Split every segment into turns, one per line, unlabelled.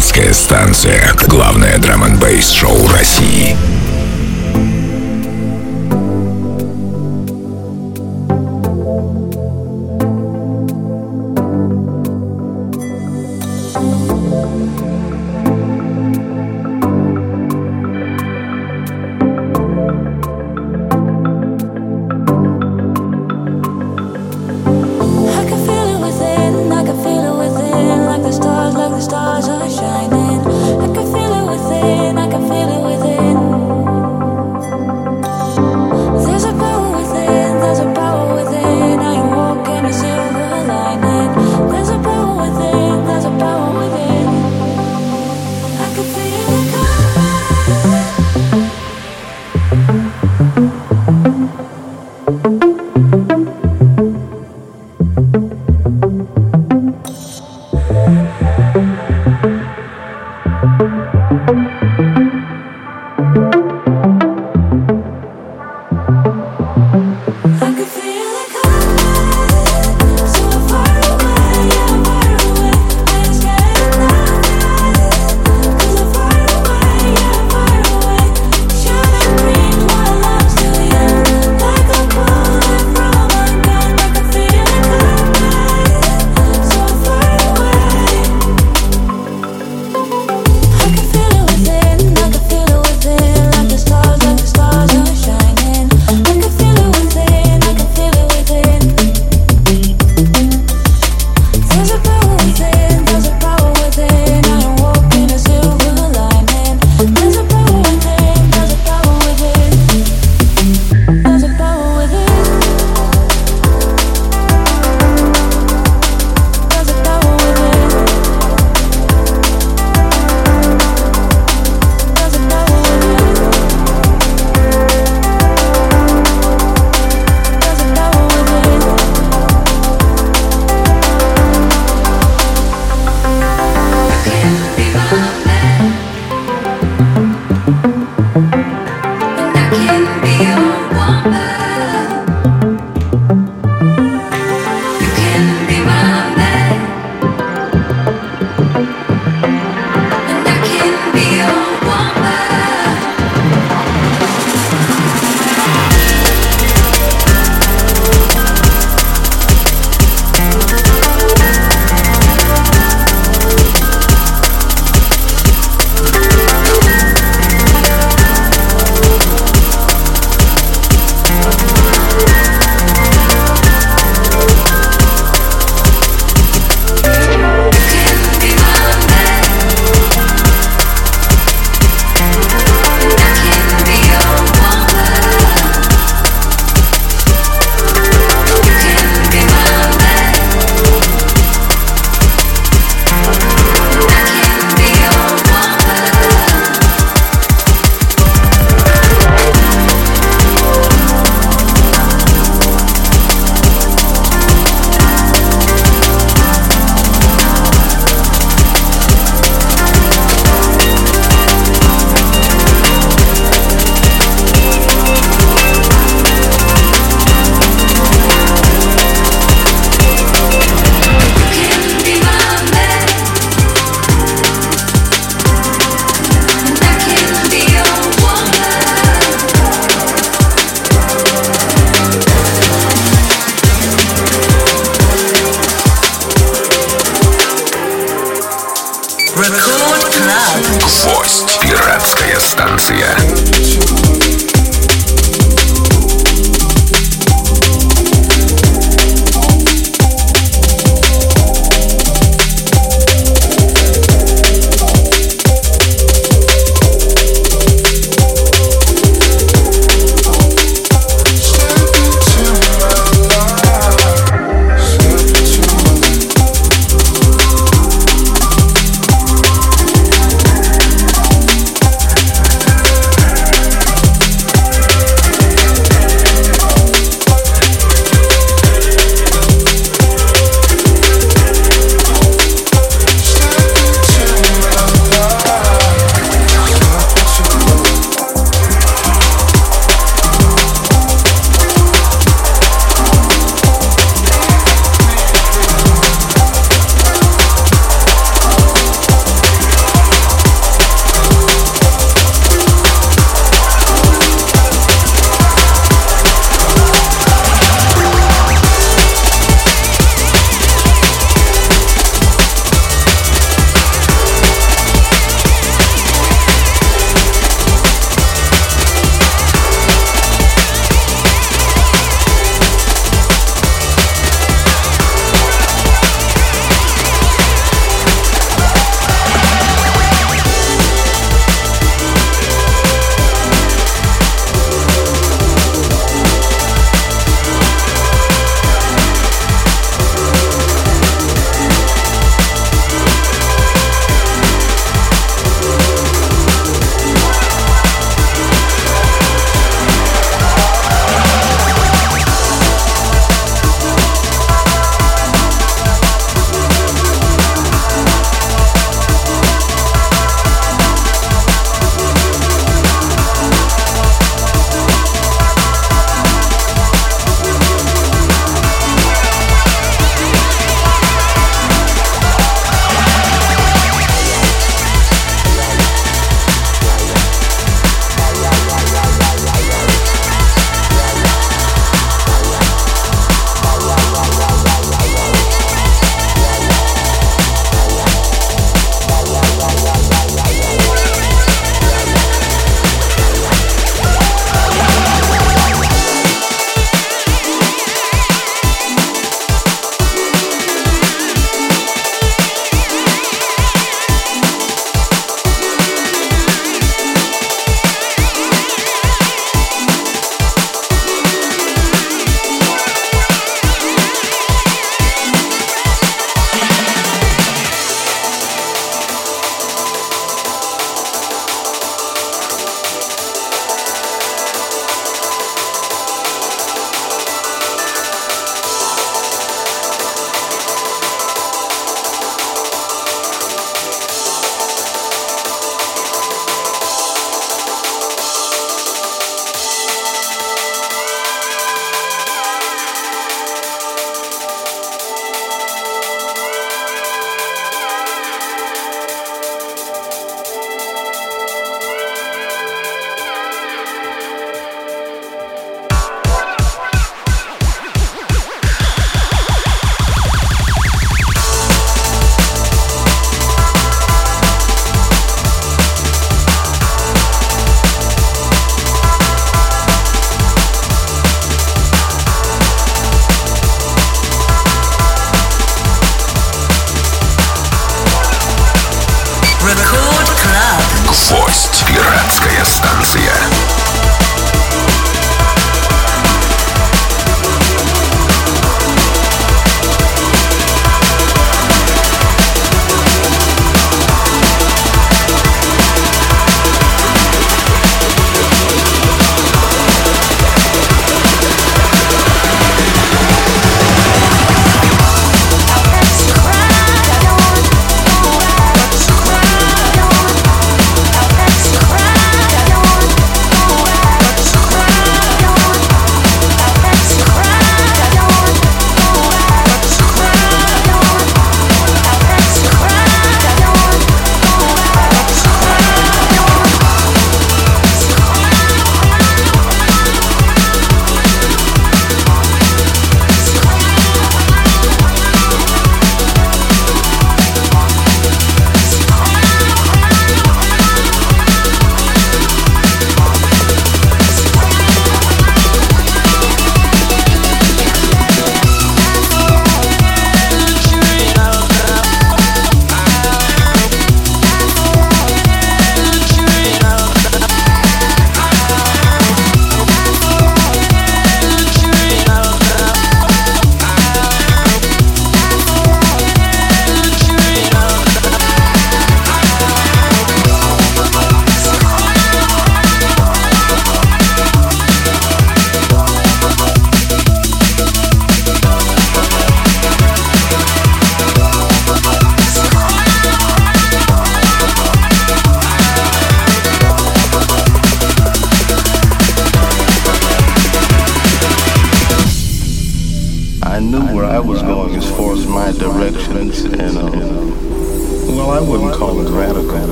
Пиратская станция. Главное драм н шоу России.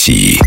России.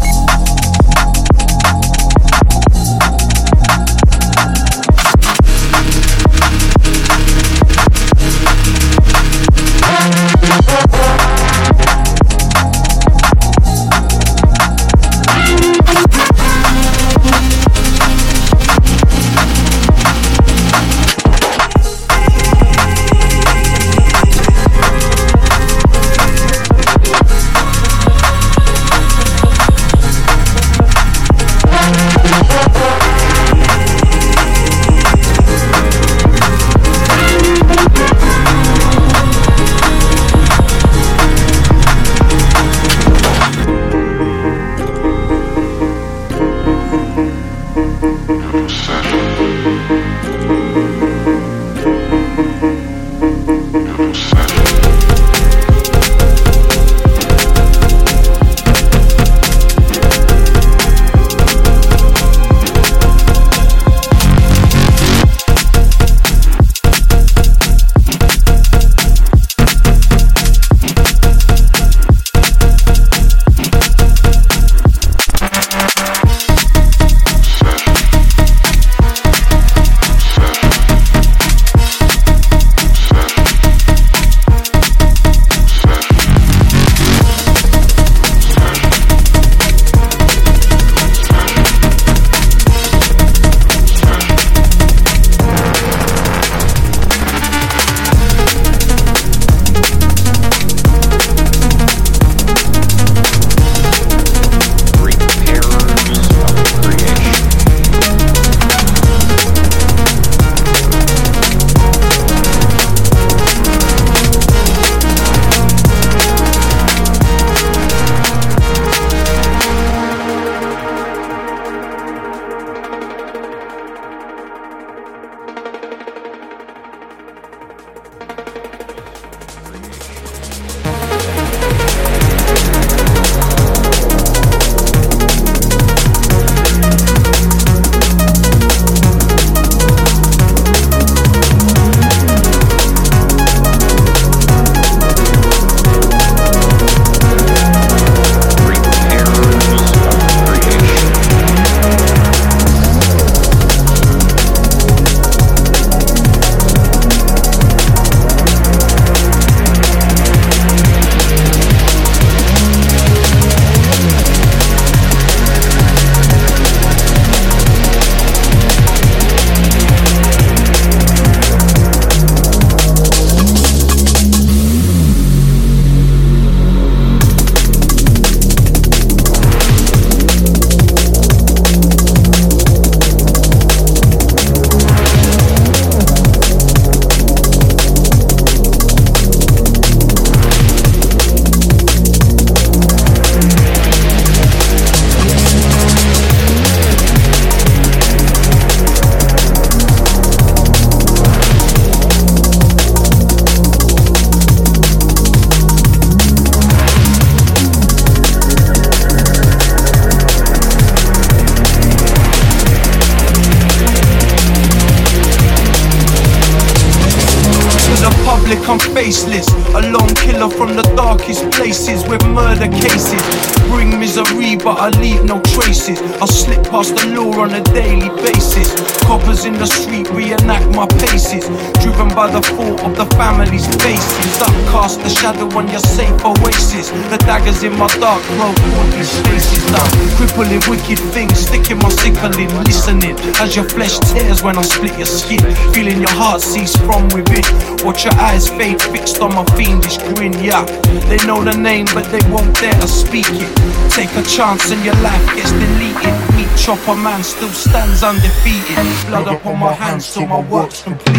The shadow on your safe oasis. The daggers in my dark haunt these spaces. Now, crippling wicked things, sticking my sickle in, listening as your flesh tears when I split your skin. Feeling your heart cease from within. Watch your eyes fade fixed on my fiendish grin. Yeah, they know the name, but they won't dare to speak it. Take a chance and your life gets deleted. Meat chopper man still stands undefeated. Blood upon my hands till my work's completed.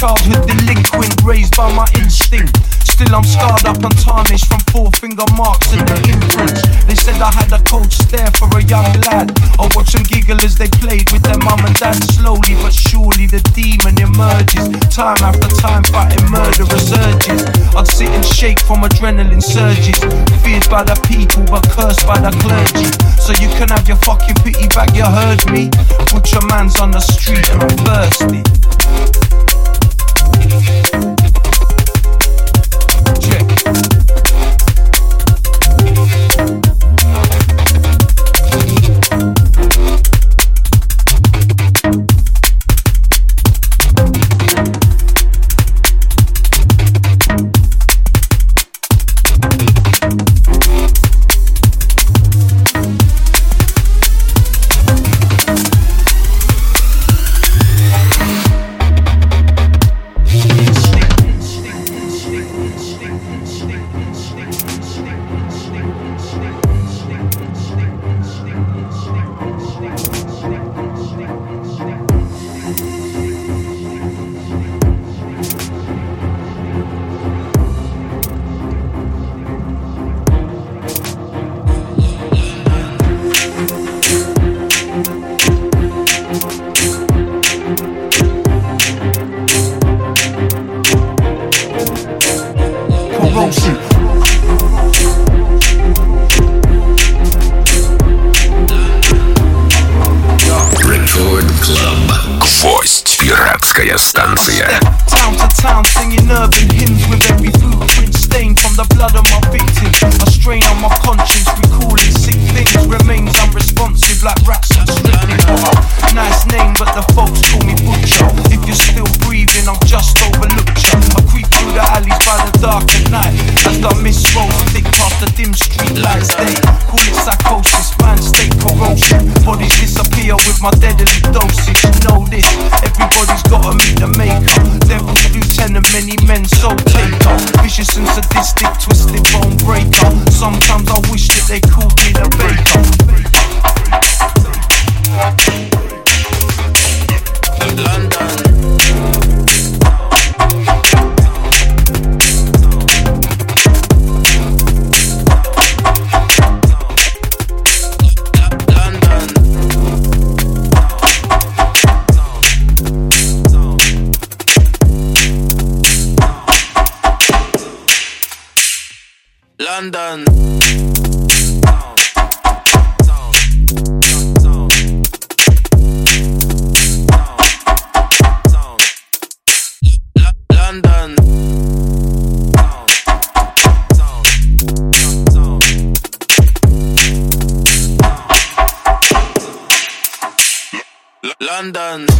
Childhood delinquent raised by my instinct. Still, I'm scarred up and tarnished from four finger marks and the imprints. They said I had a cold stare for a young lad. I watched them giggle as they played with their mum and dad. Slowly but surely, the demon emerges. Time after time, fighting murderous urges. I'd sit and shake from adrenaline surges. Feared by the people, but cursed by the clergy. So you can have your fucking pity back, you heard me. Put your man's on the street and I'm thirsty.
night.
Just mist rolls
thick past the
dim street lights. They call it
psychosis, man, stay corrosion. Bodies disappear with
my deadly dosage. You know this, everybody's gotta meet
the maker. Devil's lieutenant, many men so taker. Vicious and sadistic, twisted bone
breaker. Sometimes I wish that they called me the
baker. London. London.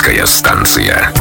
Космическая станция.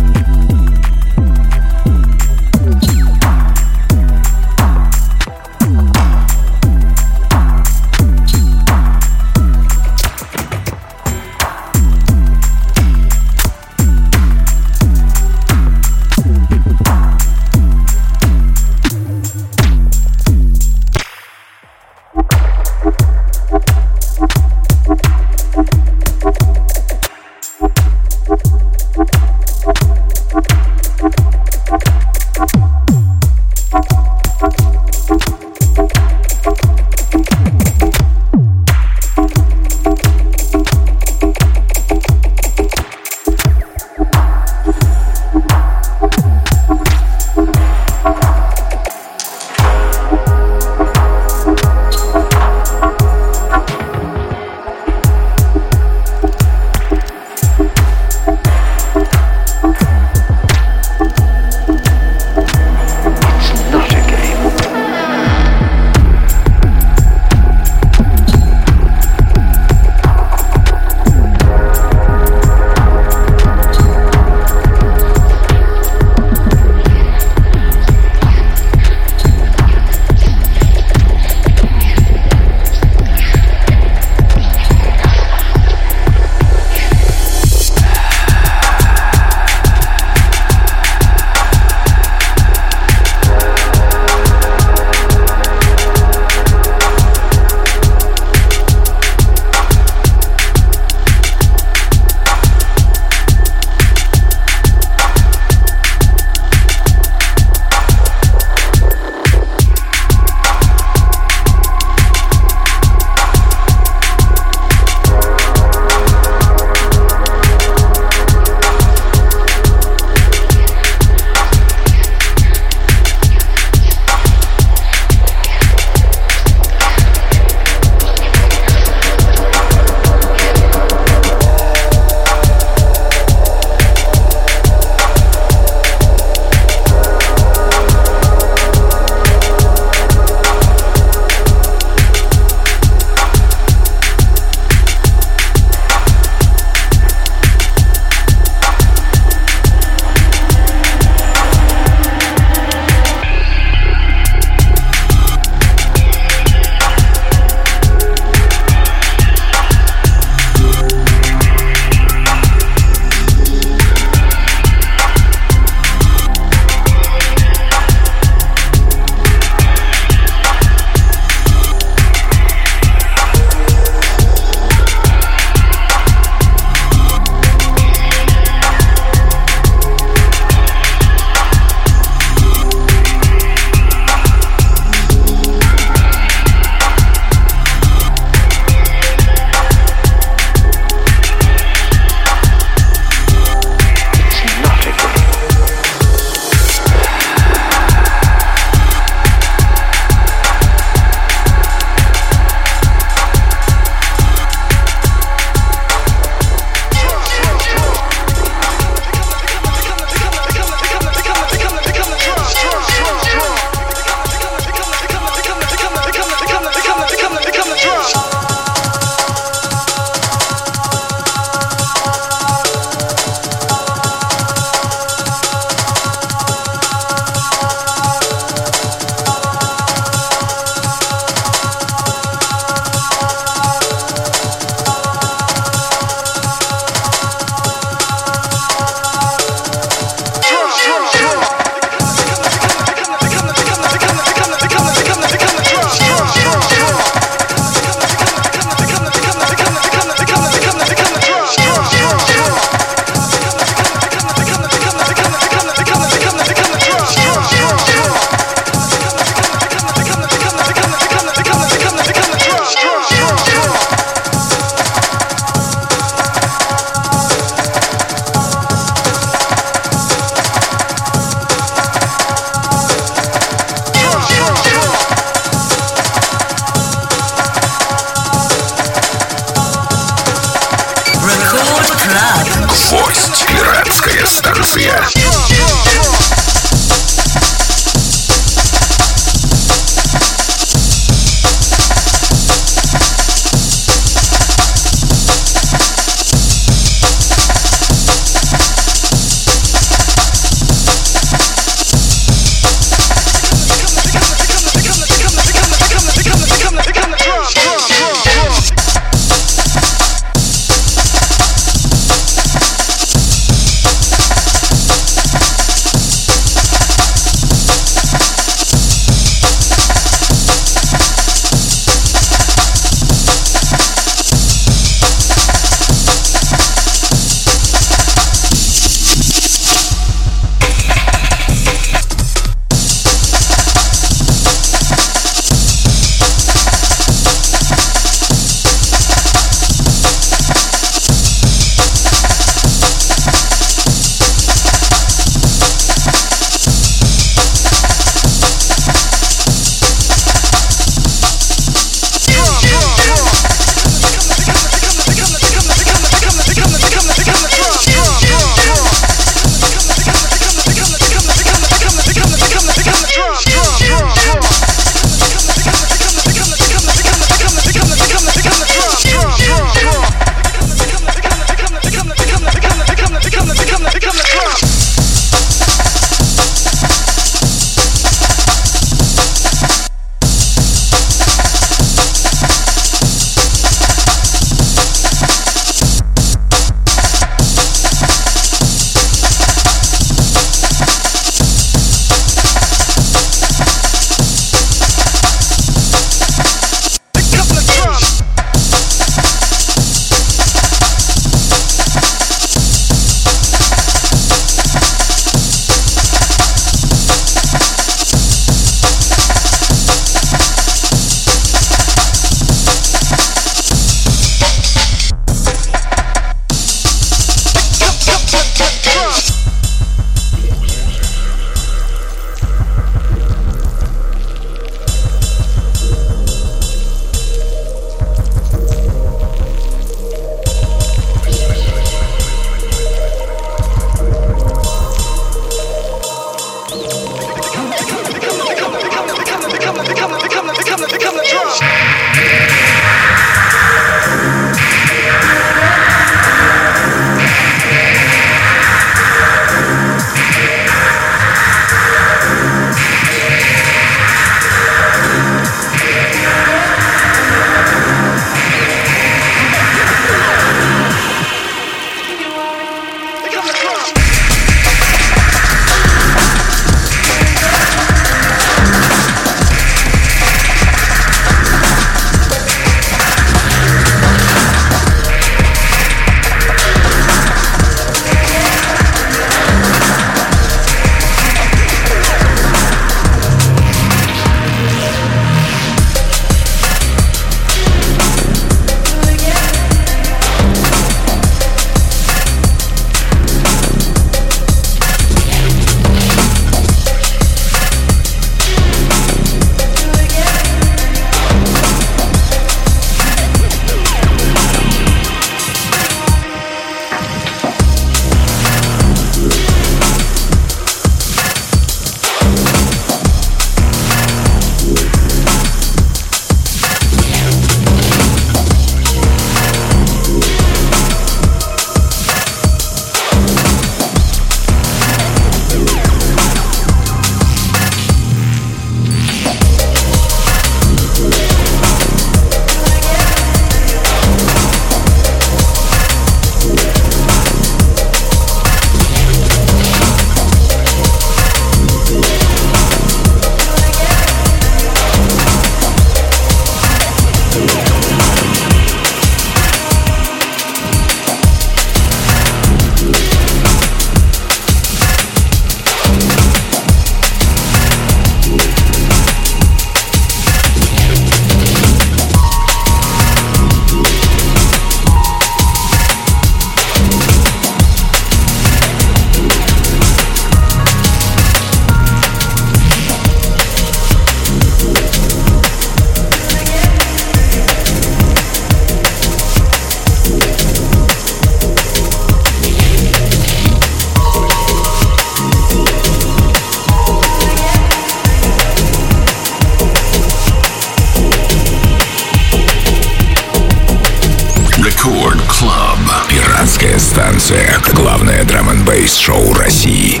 Рекорд Клаб. Пиратская станция. Главное драм н шоу России.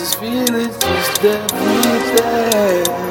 And lows, stories that can't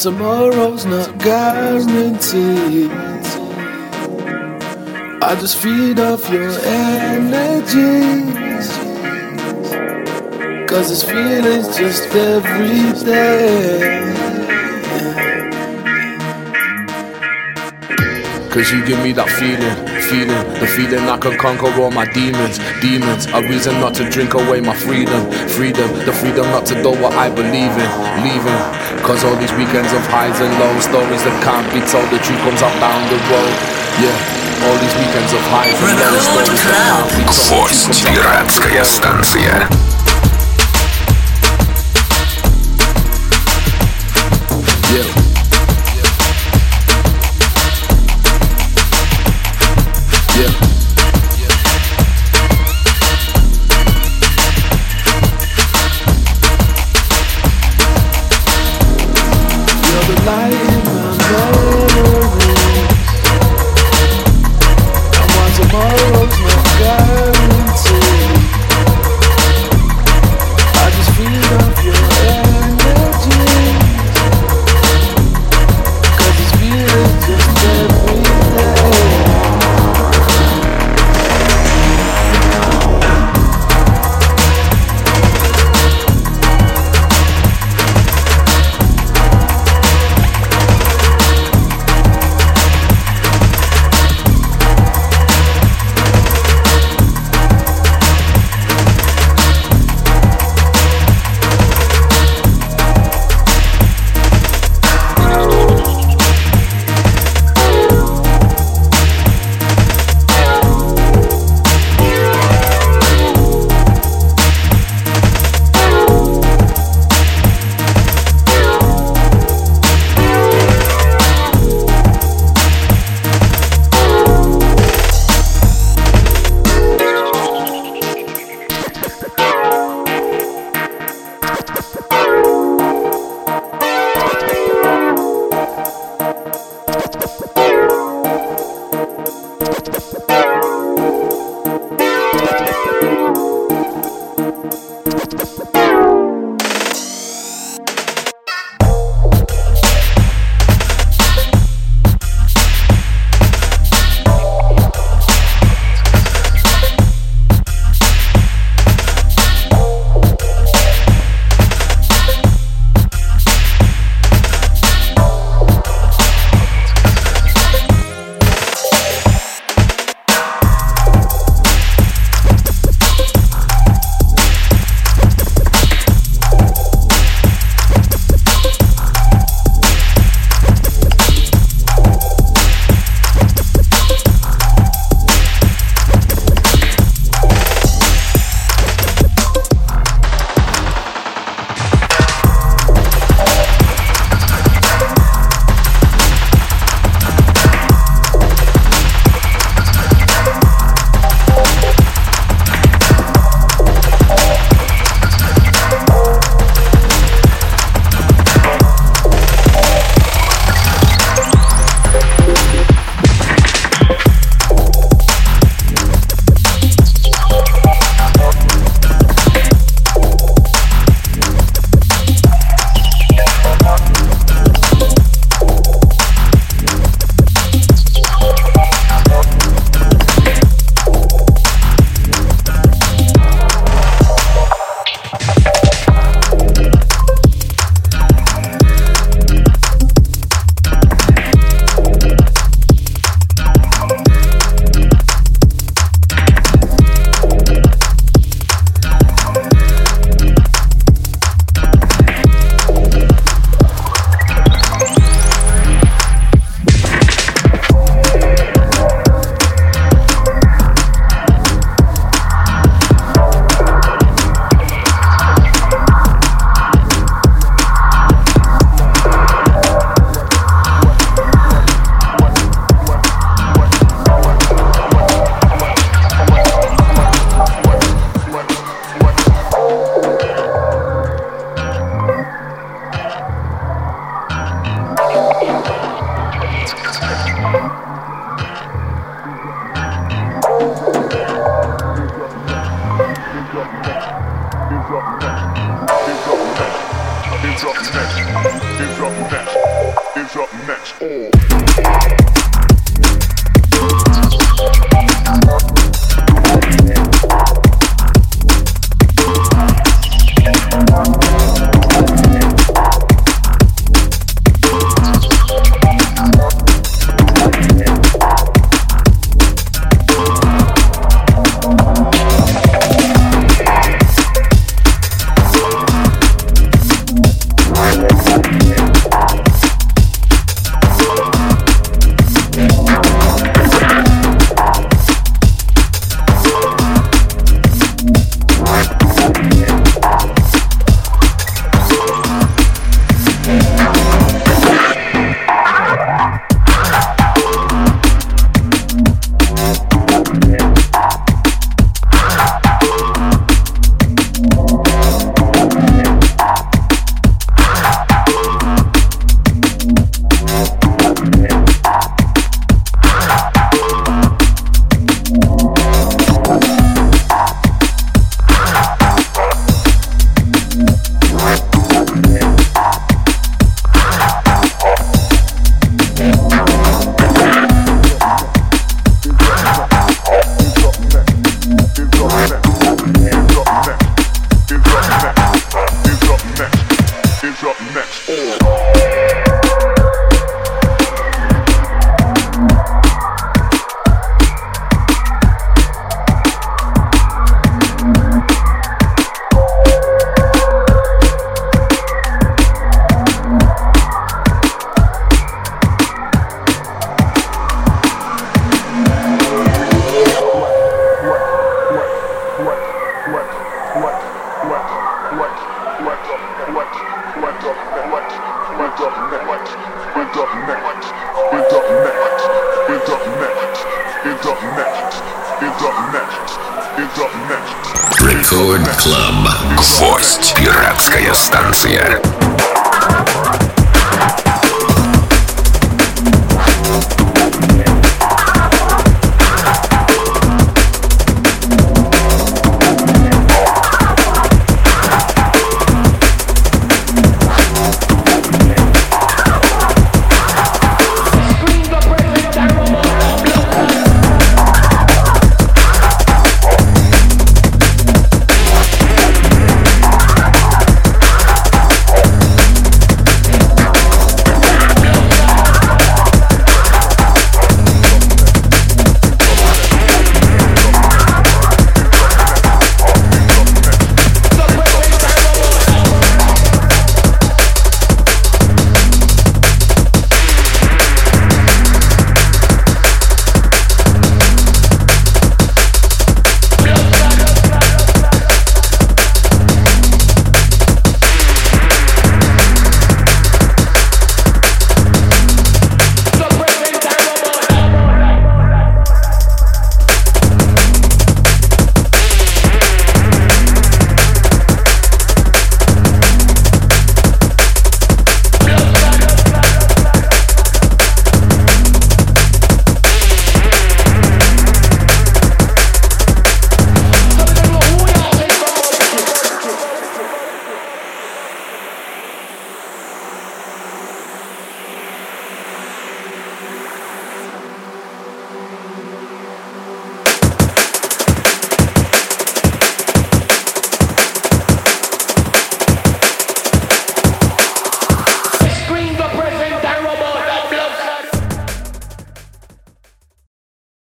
tomorrow's not guaranteed, I just feed off your energies. Cause this feeling's just every day.
Cause you give me that feeling, feeling, the feeling I can conquer all my demons, demons. A reason not to drink away my freedom, freedom, the freedom not to do what I believe in, leaving. Cause all these weekends of highs and lows, stories that can't be told, the truth comes out down the road. Yeah, all these weekends of highs and lows, stories that can't be told, the truth
Гвоздь,
comes out down the
пиратская
road.
станция.